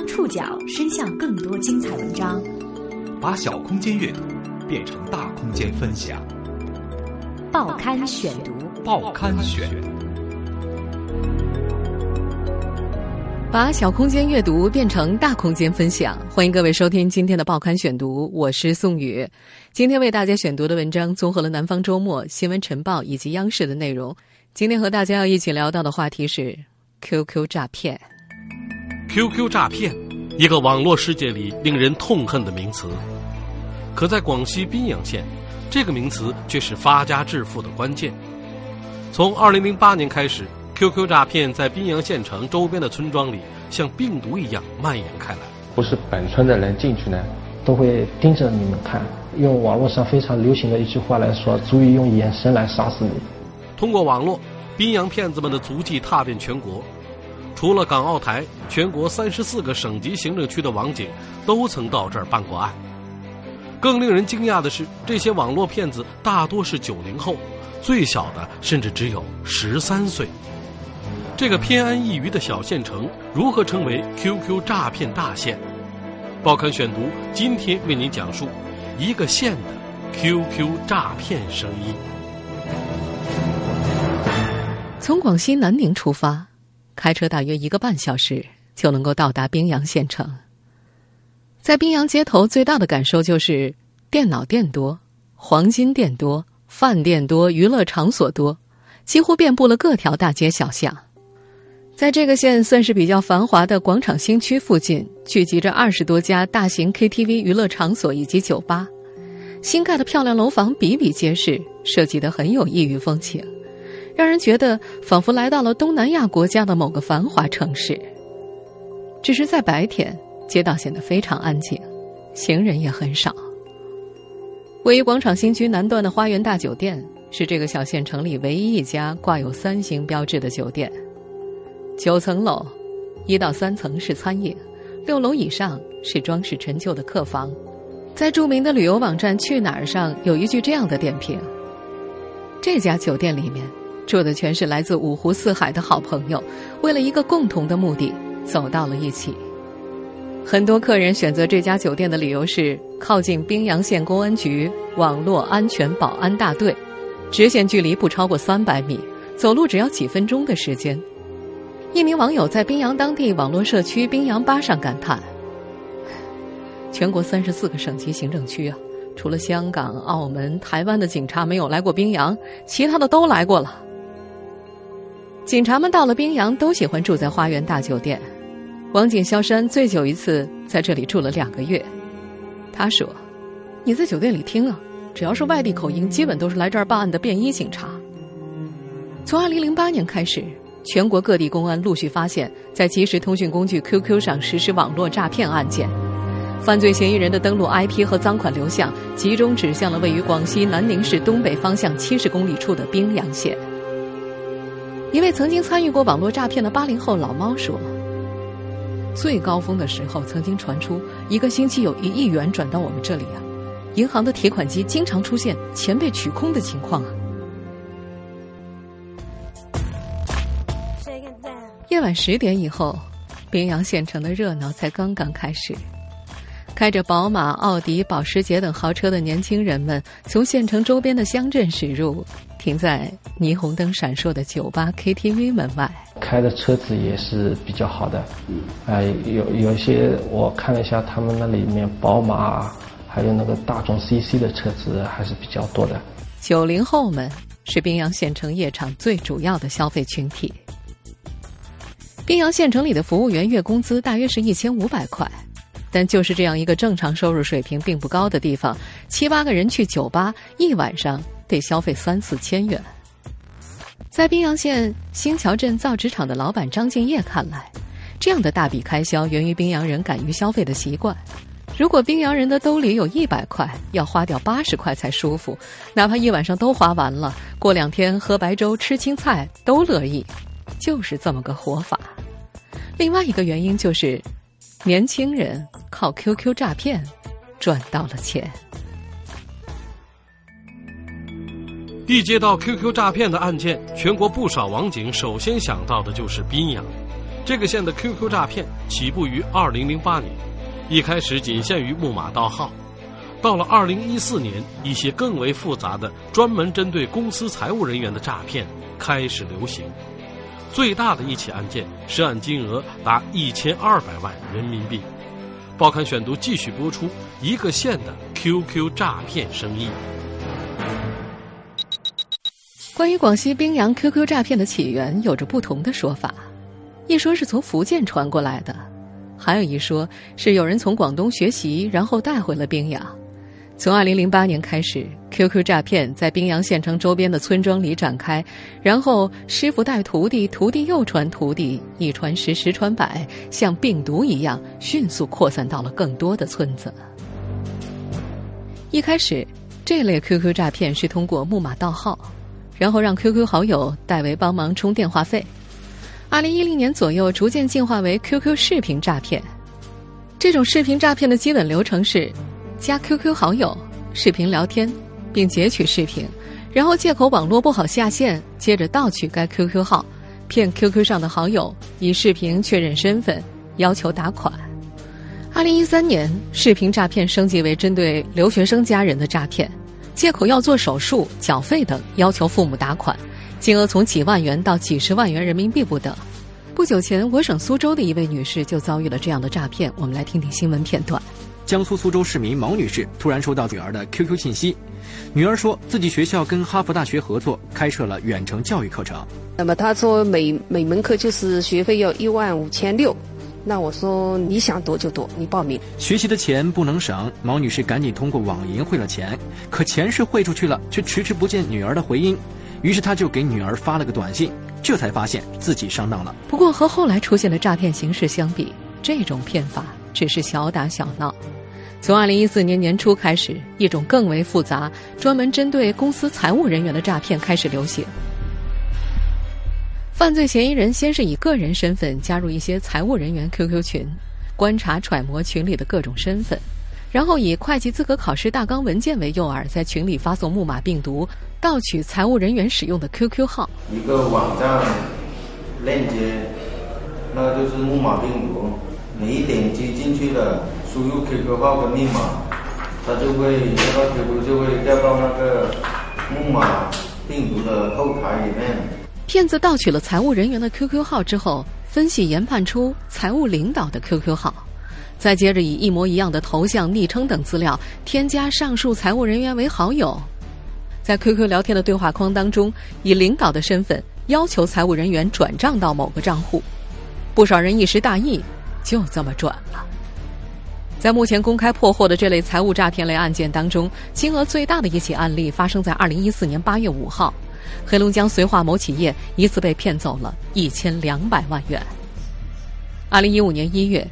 让触角伸向更多精彩文章，把小空间阅读变成大空间分享。报刊选读，报刊选，把小空间阅读变成大空间分享。欢迎各位收听今天的报刊选读，我是宋宇。今天为大家选读的文章综合了《南方周末》、《新闻晨报》以及央视的内容。今天和大家要一起聊到的话题是 QQ 诈骗。QQ 诈骗，一个网络世界里令人痛恨的名词。可在广西宾阳县，这个名词却是发家致富的关键。从2008年开始，QQ 诈骗在宾阳县城周边的村庄里像病毒一样蔓延开来。不是本村的人进去呢，都会盯着你们看。用网络上非常流行的一句话来说，足以用眼神来杀死你。通过网络，宾阳骗子们的足迹踏遍全国。除了港澳台，全国三十四个省级行政区的网警都曾到这儿办过案。更令人惊讶的是，这些网络骗子大多是九零后，最小的甚至只有十三岁。这个偏安一隅的小县城如何成为 QQ 诈骗大县？报刊选读今天为您讲述一个县的 QQ 诈骗生意。从广西南宁出发。开车大约一个半小时就能够到达宾阳县城。在宾阳街头，最大的感受就是电脑店多、黄金店多、饭店多、娱乐场所多，几乎遍布了各条大街小巷。在这个县算是比较繁华的广场新区附近，聚集着二十多家大型 KTV 娱乐场所以及酒吧，新盖的漂亮楼房比比皆是，设计得很有异域风情。让人觉得仿佛来到了东南亚国家的某个繁华城市。只是在白天，街道显得非常安静，行人也很少。位于广场新区南段的花园大酒店是这个小县城里唯一一家挂有三星标志的酒店。九层楼，一到三层是餐饮，六楼以上是装饰陈旧的客房。在著名的旅游网站去哪儿上有一句这样的点评：这家酒店里面。住的全是来自五湖四海的好朋友，为了一个共同的目的走到了一起。很多客人选择这家酒店的理由是靠近宾阳县公安局网络安全保安大队，直线距离不超过三百米，走路只要几分钟的时间。一名网友在宾阳当地网络社区宾阳吧上感叹：“全国三十四个省级行政区啊，除了香港、澳门、台湾的警察没有来过宾阳，其他的都来过了。”警察们到了宾阳，都喜欢住在花园大酒店。王景萧山最久一次在这里住了两个月。他说：“你在酒店里听啊，只要是外地口音，基本都是来这儿办案的便衣警察。”从二零零八年开始，全国各地公安陆续发现，在即时通讯工具 QQ 上实施网络诈骗案件，犯罪嫌疑人的登录 IP 和赃款流向集中指向了位于广西南宁市东北方向七十公里处的宾阳县。一位曾经参与过网络诈骗的八零后老猫说：“最高峰的时候，曾经传出一个星期有一亿元转到我们这里啊，银行的提款机经常出现钱被取空的情况啊。”夜晚十点以后，宾阳县城的热闹才刚刚开始。开着宝马、奥迪、保时捷等豪车的年轻人们，从县城周边的乡镇驶入。停在霓虹灯闪烁的酒吧、KTV 门外，开的车子也是比较好的，哎，有有些我看了一下，他们那里面宝马，还有那个大众 CC 的车子还是比较多的。九零后们是宾阳县城夜场最主要的消费群体。宾阳县城里的服务员月工资大约是一千五百块，但就是这样一个正常收入水平并不高的地方，七八个人去酒吧一晚上。得消费三四千元。在宾阳县新桥镇造纸厂的老板张敬业看来，这样的大笔开销源于宾阳人敢于消费的习惯。如果宾阳人的兜里有一百块，要花掉八十块才舒服，哪怕一晚上都花完了，过两天喝白粥吃青菜都乐意，就是这么个活法。另外一个原因就是，年轻人靠 QQ 诈骗赚到了钱。一接到 QQ 诈骗的案件，全国不少网警首先想到的就是宾阳，这个县的 QQ 诈骗起步于2008年，一开始仅限于木马盗号。到了2014年，一些更为复杂的、专门针对公司财务人员的诈骗开始流行。最大的一起案件，涉案金额达1200万人民币。报刊选读继续播出一个县的 QQ 诈骗生意。关于广西宾阳 QQ 诈骗的起源，有着不同的说法。一说是从福建传过来的，还有一说是有人从广东学习，然后带回了宾阳。从二零零八年开始，QQ 诈骗在宾阳县城周边的村庄里展开，然后师傅带徒弟，徒弟又传徒弟，一传十，十传百，像病毒一样迅速扩散到了更多的村子。一开始，这类 QQ 诈骗是通过木马盗号，然后让 QQ 好友代为帮忙充电话费。二零一零年左右，逐渐进化为 QQ 视频诈骗。这种视频诈骗的基本流程是。加 QQ 好友，视频聊天，并截取视频，然后借口网络不好下线，接着盗取该 QQ 号，骗 QQ 上的好友以视频确认身份，要求打款。二零一三年，视频诈骗升级为针对留学生家人的诈骗，借口要做手术、缴费等，要求父母打款，金额从几万元到几十万元人民币不等。不久前，我省苏州的一位女士就遭遇了这样的诈骗，我们来听听新闻片段。江苏苏州市民毛女士突然收到女儿的 QQ 信息，女儿说自己学校跟哈佛大学合作开设了远程教育课程。那么她说每每门课就是学费要一万五千六，那我说你想多就多，你报名。学习的钱不能省，毛女士赶紧通过网银汇了钱，可钱是汇出去了，却迟迟不见女儿的回音，于是她就给女儿发了个短信，这才发现自己上当了。不过和后来出现的诈骗形式相比，这种骗法只是小打小闹。从二零一四年年初开始，一种更为复杂、专门针对公司财务人员的诈骗开始流行。犯罪嫌疑人先是以个人身份加入一些财务人员 QQ 群，观察揣摩群里的各种身份，然后以会计资格考试大纲文件为诱饵，在群里发送木马病毒，盗取财务人员使用的 QQ 号。一个网站链接，那就是木马病毒，你一点击进去的。输入 QQ 号跟密码，它就会那个 QQ 就会掉到那个木马病毒的后台里面。骗子盗取了财务人员的 QQ 号之后，分析研判出财务领导的 QQ 号，再接着以一模一样的头像、昵称等资料添加上述财务人员为好友，在 QQ 聊天的对话框当中，以领导的身份要求财务人员转账到某个账户。不少人一时大意，就这么转了。在目前公开破获的这类财务诈骗类案件当中，金额最大的一起案例发生在二零一四年八月五号，黑龙江绥化某企业一次被骗走了一千两百万元。二零一五年一月，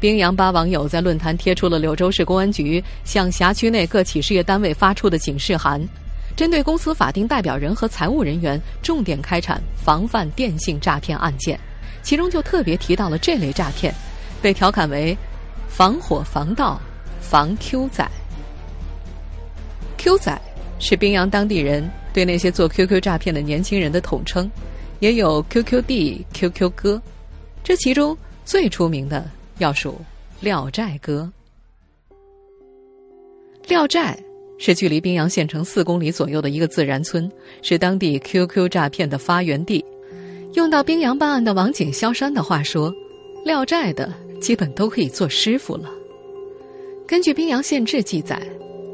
宾阳八网友在论坛贴出了柳州市公安局向辖区内各企事业单位发出的警示函，针对公司法定代表人和财务人员重点开展防范电信诈骗案件，其中就特别提到了这类诈骗，被调侃为。防火防盗防 Q 仔，Q 仔是宾阳当地人对那些做 QQ 诈骗的年轻人的统称，也有 QQ 弟、QQ 哥，这其中最出名的要数廖寨哥。廖寨是距离宾阳县城四公里左右的一个自然村，是当地 QQ 诈骗的发源地。用到宾阳办案的王警萧山的话说，廖寨的。基本都可以做师傅了。根据《宾阳县志》记载，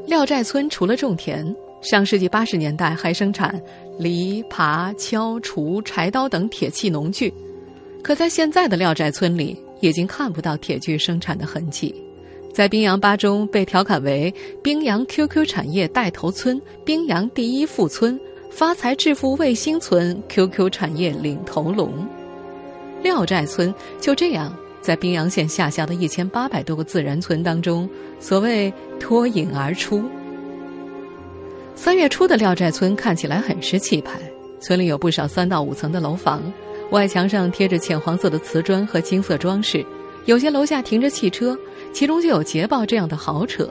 廖寨村除了种田，上世纪八十年代还生产犁、耙、锹、锄、柴刀等铁器农具。可在现在的廖寨村里，已经看不到铁具生产的痕迹。在宾阳八中被调侃为“宾阳 QQ 产业带头村”、“宾阳第一富村”、“发财致富卫星村”、“QQ 产业领头龙”。廖寨村就这样。在宾阳县下辖的一千八百多个自然村当中，所谓脱颖而出。三月初的廖寨村看起来很是气派，村里有不少三到五层的楼房，外墙上贴着浅黄色的瓷砖和金色装饰，有些楼下停着汽车，其中就有捷豹这样的豪车。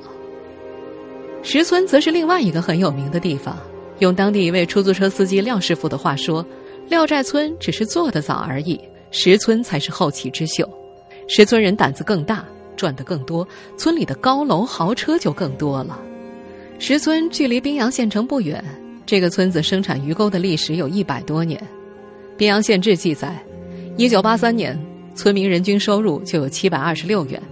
石村则是另外一个很有名的地方，用当地一位出租车司机廖师傅的话说，廖寨村只是做得早而已。石村才是后起之秀。石村人胆子更大，赚得更多，村里的高楼豪车就更多了。石村距离宾阳县城不远，这个村子生产鱼钩的历史有一百多年。宾阳县志记载，一九八三年，村民人均收入就有七百二十六元。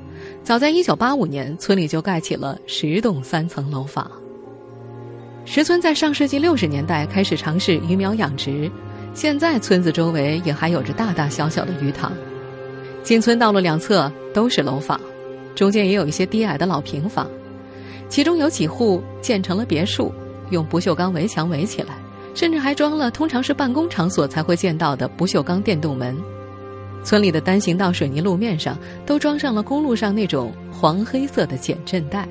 早在一九八五年，村里就盖起了十栋三层楼房。石村在上世纪六十年代开始尝试鱼苗养殖，现在村子周围也还有着大大小小的鱼塘。进村道路两侧都是楼房，中间也有一些低矮的老平房，其中有几户建成了别墅，用不锈钢围墙围起来，甚至还装了通常是办公场所才会见到的不锈钢电动门。村里的单行道水泥路面上都装上了公路上那种黄黑色的减震带。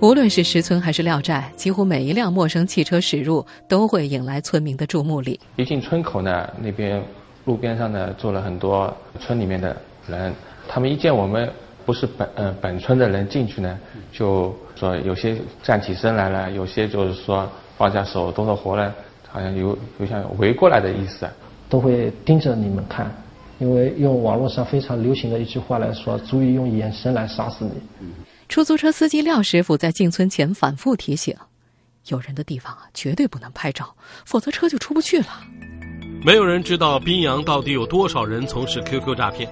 无论是石村还是廖寨，几乎每一辆陌生汽车驶入都会引来村民的注目礼。一进村口呢，那边路边上呢坐了很多村里面的人，他们一见我们不是本呃本村的人进去呢，就说有些站起身来了，有些就是说放下手动作活了，好像有有像围过来的意思，都会盯着你们看。因为用网络上非常流行的一句话来说，足以用眼神来杀死你。出租车司机廖师傅在进村前反复提醒：有人的地方啊，绝对不能拍照，否则车就出不去了。没有人知道宾阳到底有多少人从事 QQ 诈骗。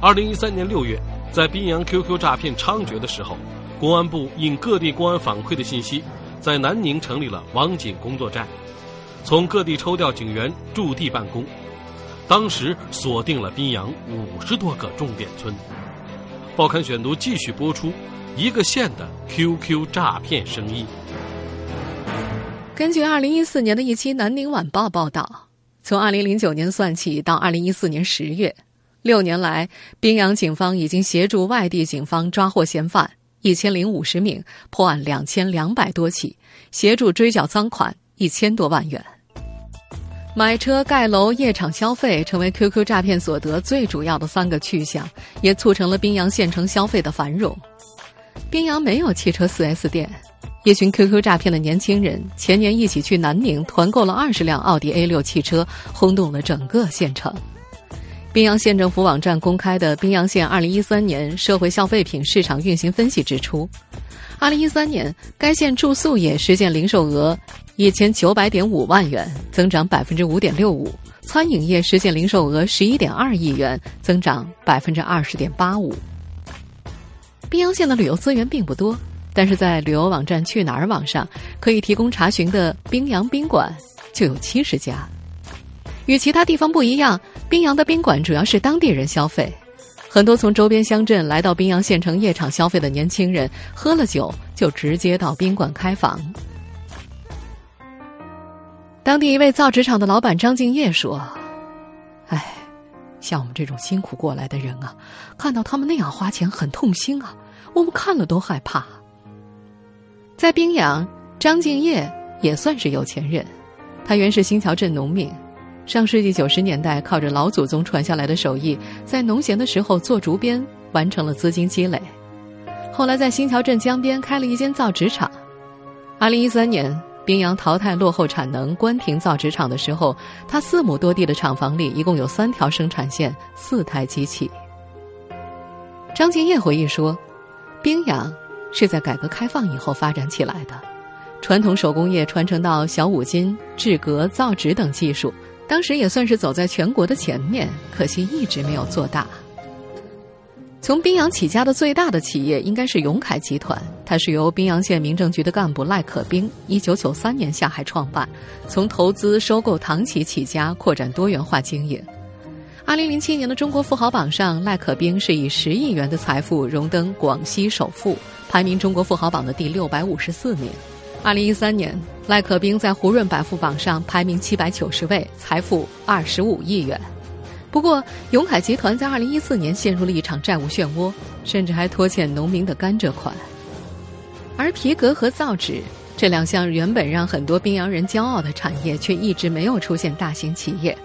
二零一三年六月，在宾阳 QQ 诈骗猖獗的时候，公安部应各地公安反馈的信息，在南宁成立了网警工作站，从各地抽调警员驻地办公。当时锁定了宾阳五十多个重点村。报刊选读继续播出一个县的 QQ 诈骗生意。根据二零一四年的一期《南宁晚报》报道，从二零零九年算起到二零一四年十月，六年来，宾阳警方已经协助外地警方抓获嫌犯一千零五十名，破案两千两百多起，协助追缴赃款一千多万元。买车、盖楼、夜场消费成为 QQ 诈骗所得最主要的三个去向，也促成了宾阳县城消费的繁荣。宾阳没有汽车 4S 店，一群 QQ 诈骗的年轻人前年一起去南宁团购了二十辆奥迪 A6 汽车，轰动了整个县城。宾阳县政府网站公开的《宾阳县2013年社会消费品市场运行分析》指出，2013年该县住宿业实现零售额。一千九百点五万元，增长百分之五点六五；餐饮业实现零售额十一点二亿元，增长百分之二十点八五。宾阳县的旅游资源并不多，但是在旅游网站去哪儿网上可以提供查询的宾阳宾馆就有七十家。与其他地方不一样，宾阳的宾馆主要是当地人消费，很多从周边乡镇来到宾阳县城夜场消费的年轻人，喝了酒就直接到宾馆开房。当地一位造纸厂的老板张敬业说：“哎，像我们这种辛苦过来的人啊，看到他们那样花钱，很痛心啊。我们看了都害怕。”在宾阳，张敬业也算是有钱人。他原是新桥镇农民，上世纪九十年代靠着老祖宗传下来的手艺，在农闲的时候做竹编，完成了资金积累。后来在新桥镇江边开了一间造纸厂。二零一三年。宾阳淘汰落后产能关停造纸厂的时候，他四亩多地的厂房里一共有三条生产线、四台机器。张敬业回忆说：“宾阳是在改革开放以后发展起来的，传统手工业传承到小五金、制革、造纸等技术，当时也算是走在全国的前面，可惜一直没有做大。”从宾阳起家的最大的企业应该是永凯集团，它是由宾阳县民政局的干部赖可兵一九九三年下海创办，从投资收购糖企起家，扩展多元化经营。二零零七年的中国富豪榜上，赖可兵是以十亿元的财富荣登广西首富，排名中国富豪榜的第六百五十四名。二零一三年，赖可兵在胡润百富榜上排名七百九十位，财富二十五亿元。不过，永凯集团在二零一四年陷入了一场债务漩涡，甚至还拖欠农民的甘蔗款。而皮革和造纸这两项原本让很多宾阳人骄傲的产业，却一直没有出现大型企业。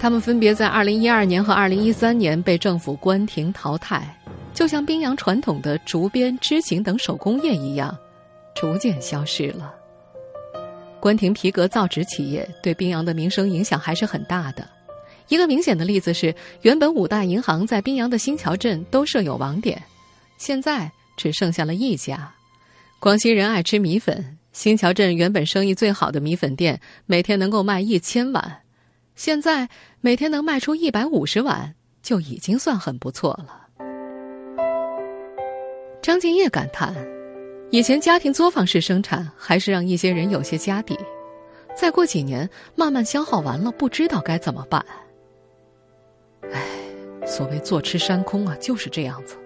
他们分别在二零一二年和二零一三年被政府关停淘汰，就像宾阳传统的竹编、织锦等手工业一样，逐渐消失了。关停皮革造纸企业对宾阳的名声影响还是很大的。一个明显的例子是，原本五大银行在宾阳的新桥镇都设有网点，现在只剩下了一家。广西人爱吃米粉，新桥镇原本生意最好的米粉店每天能够卖一千碗，现在每天能卖出一百五十碗就已经算很不错了。张敬业感叹：“以前家庭作坊式生产还是让一些人有些家底，再过几年慢慢消耗完了，不知道该怎么办。”唉，所谓坐吃山空啊，就是这样子。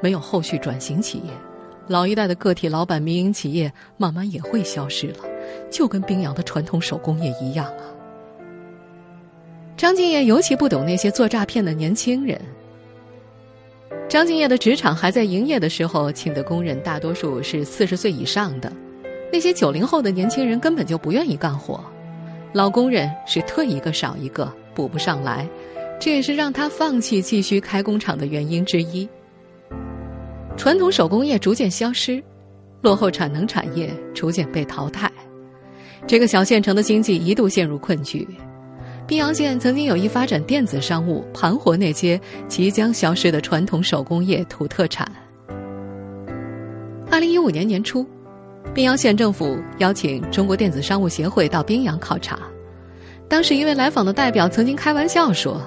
没有后续转型企业，老一代的个体老板、民营企业慢慢也会消失了，就跟宾阳的传统手工业一样啊。张敬业尤其不懂那些做诈骗的年轻人。张敬业的职场还在营业的时候，请的工人大多数是四十岁以上的，那些九零后的年轻人根本就不愿意干活，老工人是退一个少一个，补不上来。这也是让他放弃继续开工厂的原因之一。传统手工业逐渐消失，落后产能产业逐渐被淘汰，这个小县城的经济一度陷入困局。宾阳县曾经有意发展电子商务，盘活那些即将消失的传统手工业土特产。二零一五年年初，宾阳县政府邀请中国电子商务协会到宾阳考察，当时一位来访的代表曾经开玩笑说。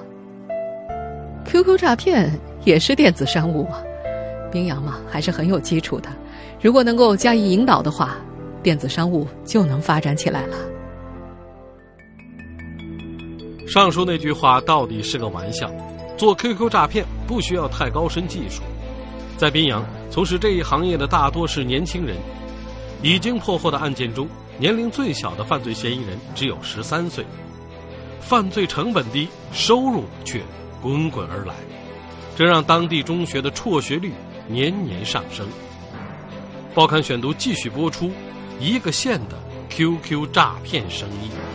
QQ 诈骗也是电子商务啊，宾阳嘛还是很有基础的，如果能够加以引导的话，电子商务就能发展起来了。上述那句话到底是个玩笑，做 QQ 诈骗不需要太高深技术，在宾阳从事这一行业的大多是年轻人，已经破获的案件中，年龄最小的犯罪嫌疑人只有十三岁，犯罪成本低，收入却。滚滚而来，这让当地中学的辍学率年年上升。报刊选读继续播出一个县的 QQ 诈骗生意。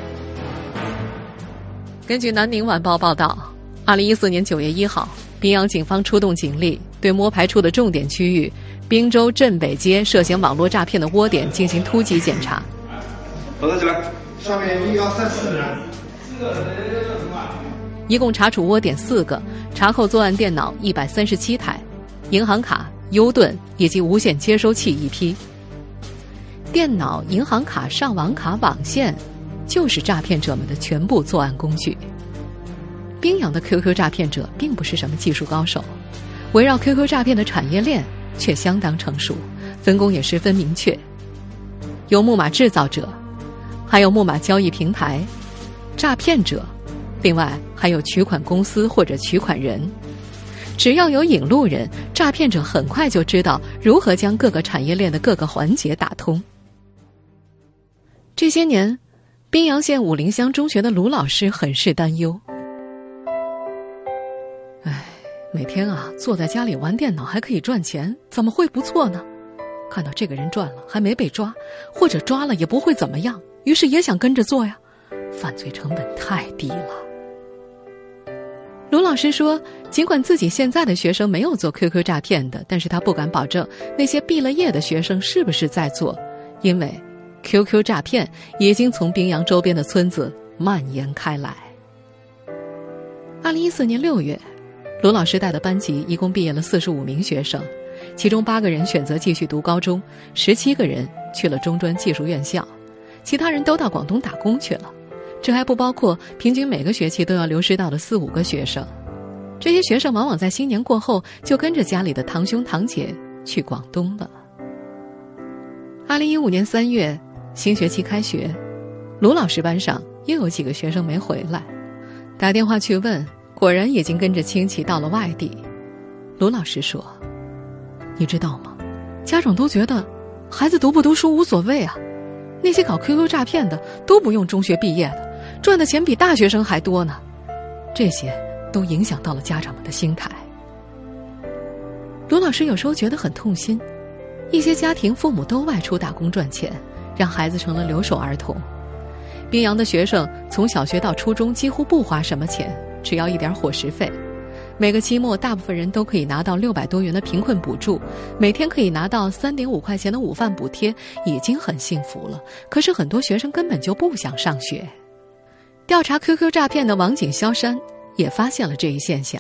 根据南宁晚报报道，二零一四年九月一号，宾阳警方出动警力，对摸排处的重点区域滨州镇北街涉嫌网络诈骗的窝点进行突击检查。保证起来，下面一二三四人，四个人。一共查处窝点四个，查扣作案电脑一百三十七台，银行卡、优盾以及无线接收器一批。电脑、银行卡、上网卡、网线，就是诈骗者们的全部作案工具。宾阳的 QQ 诈骗者并不是什么技术高手，围绕 QQ 诈骗的产业链却相当成熟，分工也十分明确。有木马制造者，还有木马交易平台，诈骗者。另外还有取款公司或者取款人，只要有引路人，诈骗者很快就知道如何将各个产业链的各个环节打通。这些年，宾阳县武陵乡中学的卢老师很是担忧。唉，每天啊坐在家里玩电脑还可以赚钱，怎么会不错呢？看到这个人赚了还没被抓，或者抓了也不会怎么样，于是也想跟着做呀，犯罪成本太低了。卢老师说：“尽管自己现在的学生没有做 QQ 诈骗的，但是他不敢保证那些毕了业的学生是不是在做，因为 QQ 诈骗已经从宾阳周边的村子蔓延开来。”二零一四年六月，卢老师带的班级一共毕业了四十五名学生，其中八个人选择继续读高中，十七个人去了中专技术院校，其他人都到广东打工去了。这还不包括平均每个学期都要流失到的四五个学生，这些学生往往在新年过后就跟着家里的堂兄堂姐去广东了。二零一五年三月，新学期开学，卢老师班上又有几个学生没回来，打电话去问，果然已经跟着亲戚到了外地。卢老师说：“你知道吗？家长都觉得孩子读不读书无所谓啊，那些搞 QQ 诈骗的都不用中学毕业的。”赚的钱比大学生还多呢，这些都影响到了家长们的心态。卢老师有时候觉得很痛心，一些家庭父母都外出打工赚钱，让孩子成了留守儿童。宾阳的学生从小学到初中几乎不花什么钱，只要一点伙食费。每个期末，大部分人都可以拿到六百多元的贫困补助，每天可以拿到三点五块钱的午饭补贴，已经很幸福了。可是很多学生根本就不想上学。调查 QQ 诈骗的网警肖山也发现了这一现象。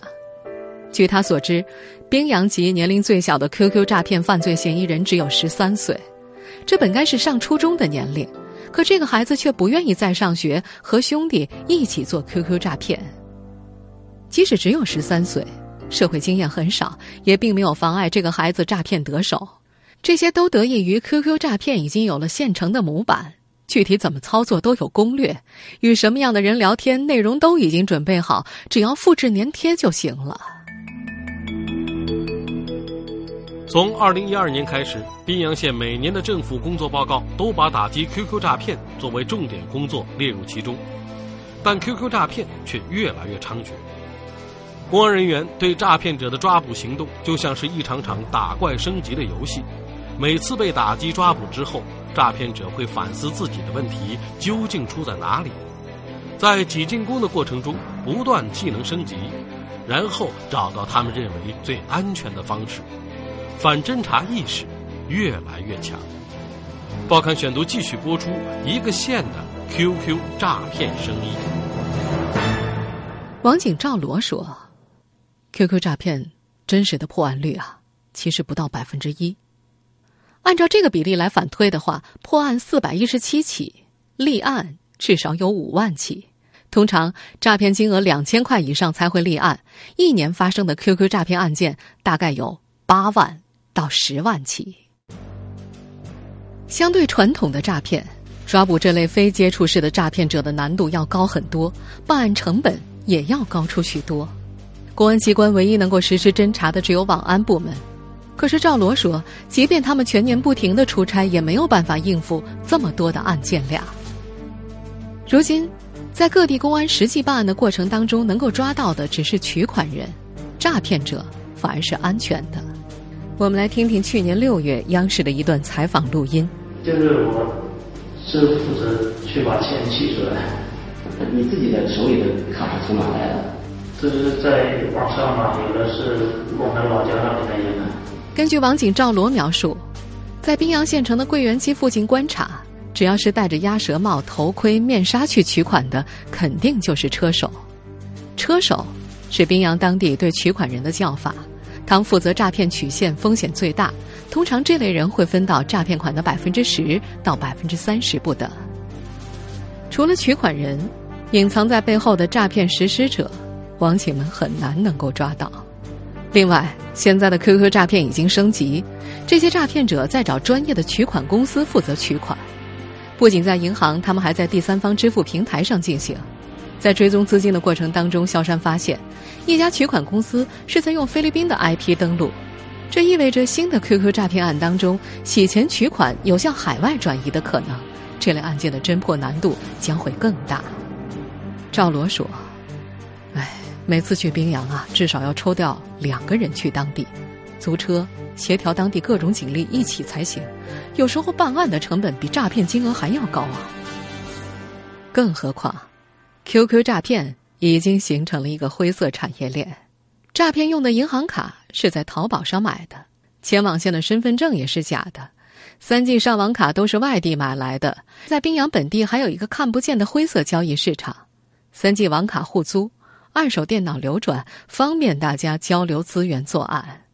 据他所知，宾阳籍年龄最小的 QQ 诈骗犯罪嫌疑人只有十三岁，这本该是上初中的年龄，可这个孩子却不愿意再上学，和兄弟一起做 QQ 诈骗。即使只有十三岁，社会经验很少，也并没有妨碍这个孩子诈骗得手。这些都得益于 QQ 诈骗已经有了现成的模板。具体怎么操作都有攻略，与什么样的人聊天，内容都已经准备好，只要复制粘贴就行了。从二零一二年开始，宾阳县每年的政府工作报告都把打击 QQ 诈骗作为重点工作列入其中，但 QQ 诈骗却越来越猖獗。公安人员对诈骗者的抓捕行动就像是一场场打怪升级的游戏，每次被打击抓捕之后。诈骗者会反思自己的问题究竟出在哪里，在挤进攻的过程中不断技能升级，然后找到他们认为最安全的方式，反侦查意识越来越强。报刊选读继续播出一个县的 QQ 诈骗生意。网警赵罗说：“QQ 诈骗真实的破案率啊，其实不到百分之一。”按照这个比例来反推的话，破案四百一十七起，立案至少有五万起。通常诈骗金额两千块以上才会立案，一年发生的 QQ 诈骗案件大概有八万到十万起。相对传统的诈骗，抓捕这类非接触式的诈骗者的难度要高很多，办案成本也要高出许多。公安机关唯一能够实施侦查的只有网安部门。可是赵罗说，即便他们全年不停的出差，也没有办法应付这么多的案件量。如今，在各地公安实际办案的过程当中，能够抓到的只是取款人，诈骗者反而是安全的。我们来听听去年六月央视的一段采访录音。就是我是负责去把钱取出来。你自己的手里的卡是从哪来的？这是在网上嘛，有的是我们老家那边的人。根据网警赵罗描述，在宾阳县城的桂园街附近观察，只要是戴着鸭舌帽、头盔、面纱去取款的，肯定就是车手。车手是宾阳当地对取款人的叫法，他负责诈骗取现，风险最大。通常这类人会分到诈骗款的百分之十到百分之三十不等。除了取款人，隐藏在背后的诈骗实施者，网警们很难能够抓到。另外，现在的 QQ 诈骗已经升级，这些诈骗者在找专业的取款公司负责取款，不仅在银行，他们还在第三方支付平台上进行。在追踪资金的过程当中，萧山发现一家取款公司是在用菲律宾的 IP 登录，这意味着新的 QQ 诈骗案当中洗钱取款有向海外转移的可能，这类案件的侦破难度将会更大。赵罗说。哎每次去宾阳啊，至少要抽调两个人去当地，租车协调当地各种警力一起才行。有时候办案的成本比诈骗金额还要高啊！更何况，QQ 诈骗已经形成了一个灰色产业链。诈骗用的银行卡是在淘宝上买的，前网线的身份证也是假的，三 G 上网卡都是外地买来的。在宾阳本地还有一个看不见的灰色交易市场，三 G 网卡互租。二手电脑流转，方便大家交流资源作案。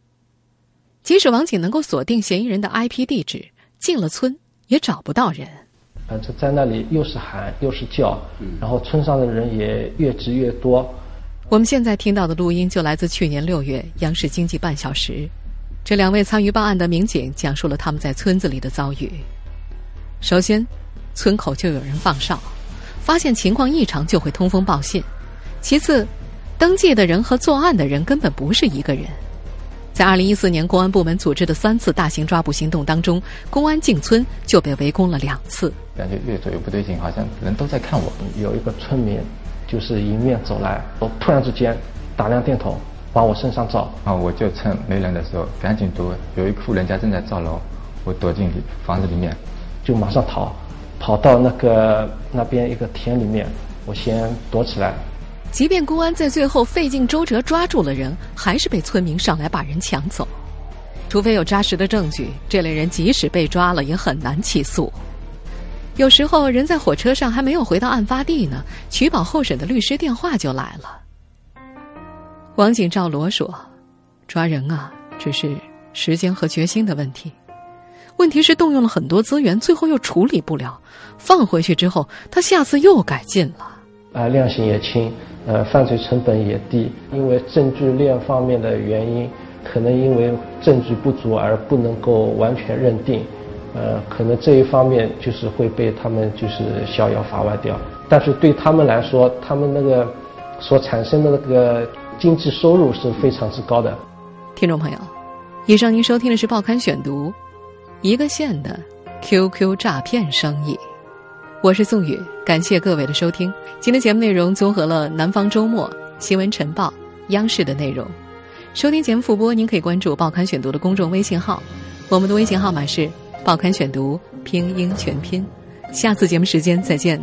即使网警能够锁定嫌疑人的 IP 地址，进了村也找不到人。反正在那里又是喊又是叫，然后村上的人也越聚越多。我们现在听到的录音就来自去年六月央视经济半小时，这两位参与办案的民警讲述了他们在村子里的遭遇。首先，村口就有人放哨，发现情况异常就会通风报信。其次，登记的人和作案的人根本不是一个人。在二零一四年公安部门组织的三次大型抓捕行动当中，公安进村就被围攻了两次。感觉越走越不对劲，好像人都在看我。有一个村民就是迎面走来，我突然之间打亮电筒往我身上照。啊，我就趁没人的时候赶紧躲。有一户人家正在造楼，我躲进房子里面，就马上逃，跑到那个那边一个田里面，我先躲起来。即便公安在最后费尽周折抓住了人，还是被村民上来把人抢走。除非有扎实的证据，这类人即使被抓了也很难起诉。有时候人在火车上还没有回到案发地呢，取保候审的律师电话就来了。网警赵罗说：“抓人啊，只是时间和决心的问题。问题是动用了很多资源，最后又处理不了。放回去之后，他下次又改进了。啊，量刑也轻，呃，犯罪成本也低。因为证据链方面的原因，可能因为证据不足而不能够完全认定。呃，可能这一方面就是会被他们就是逍遥法外掉。但是对他们来说，他们那个所产生的那个。”经济收入是非常之高的。听众朋友，以上您收听的是《报刊选读》，一个县的 QQ 诈骗生意。我是宋宇，感谢各位的收听。今天节目内容综合了《南方周末》《新闻晨报》、央视的内容。收听节目复播，您可以关注《报刊选读》的公众微信号，我们的微信号码是《报刊选读》拼音全拼。下次节目时间再见。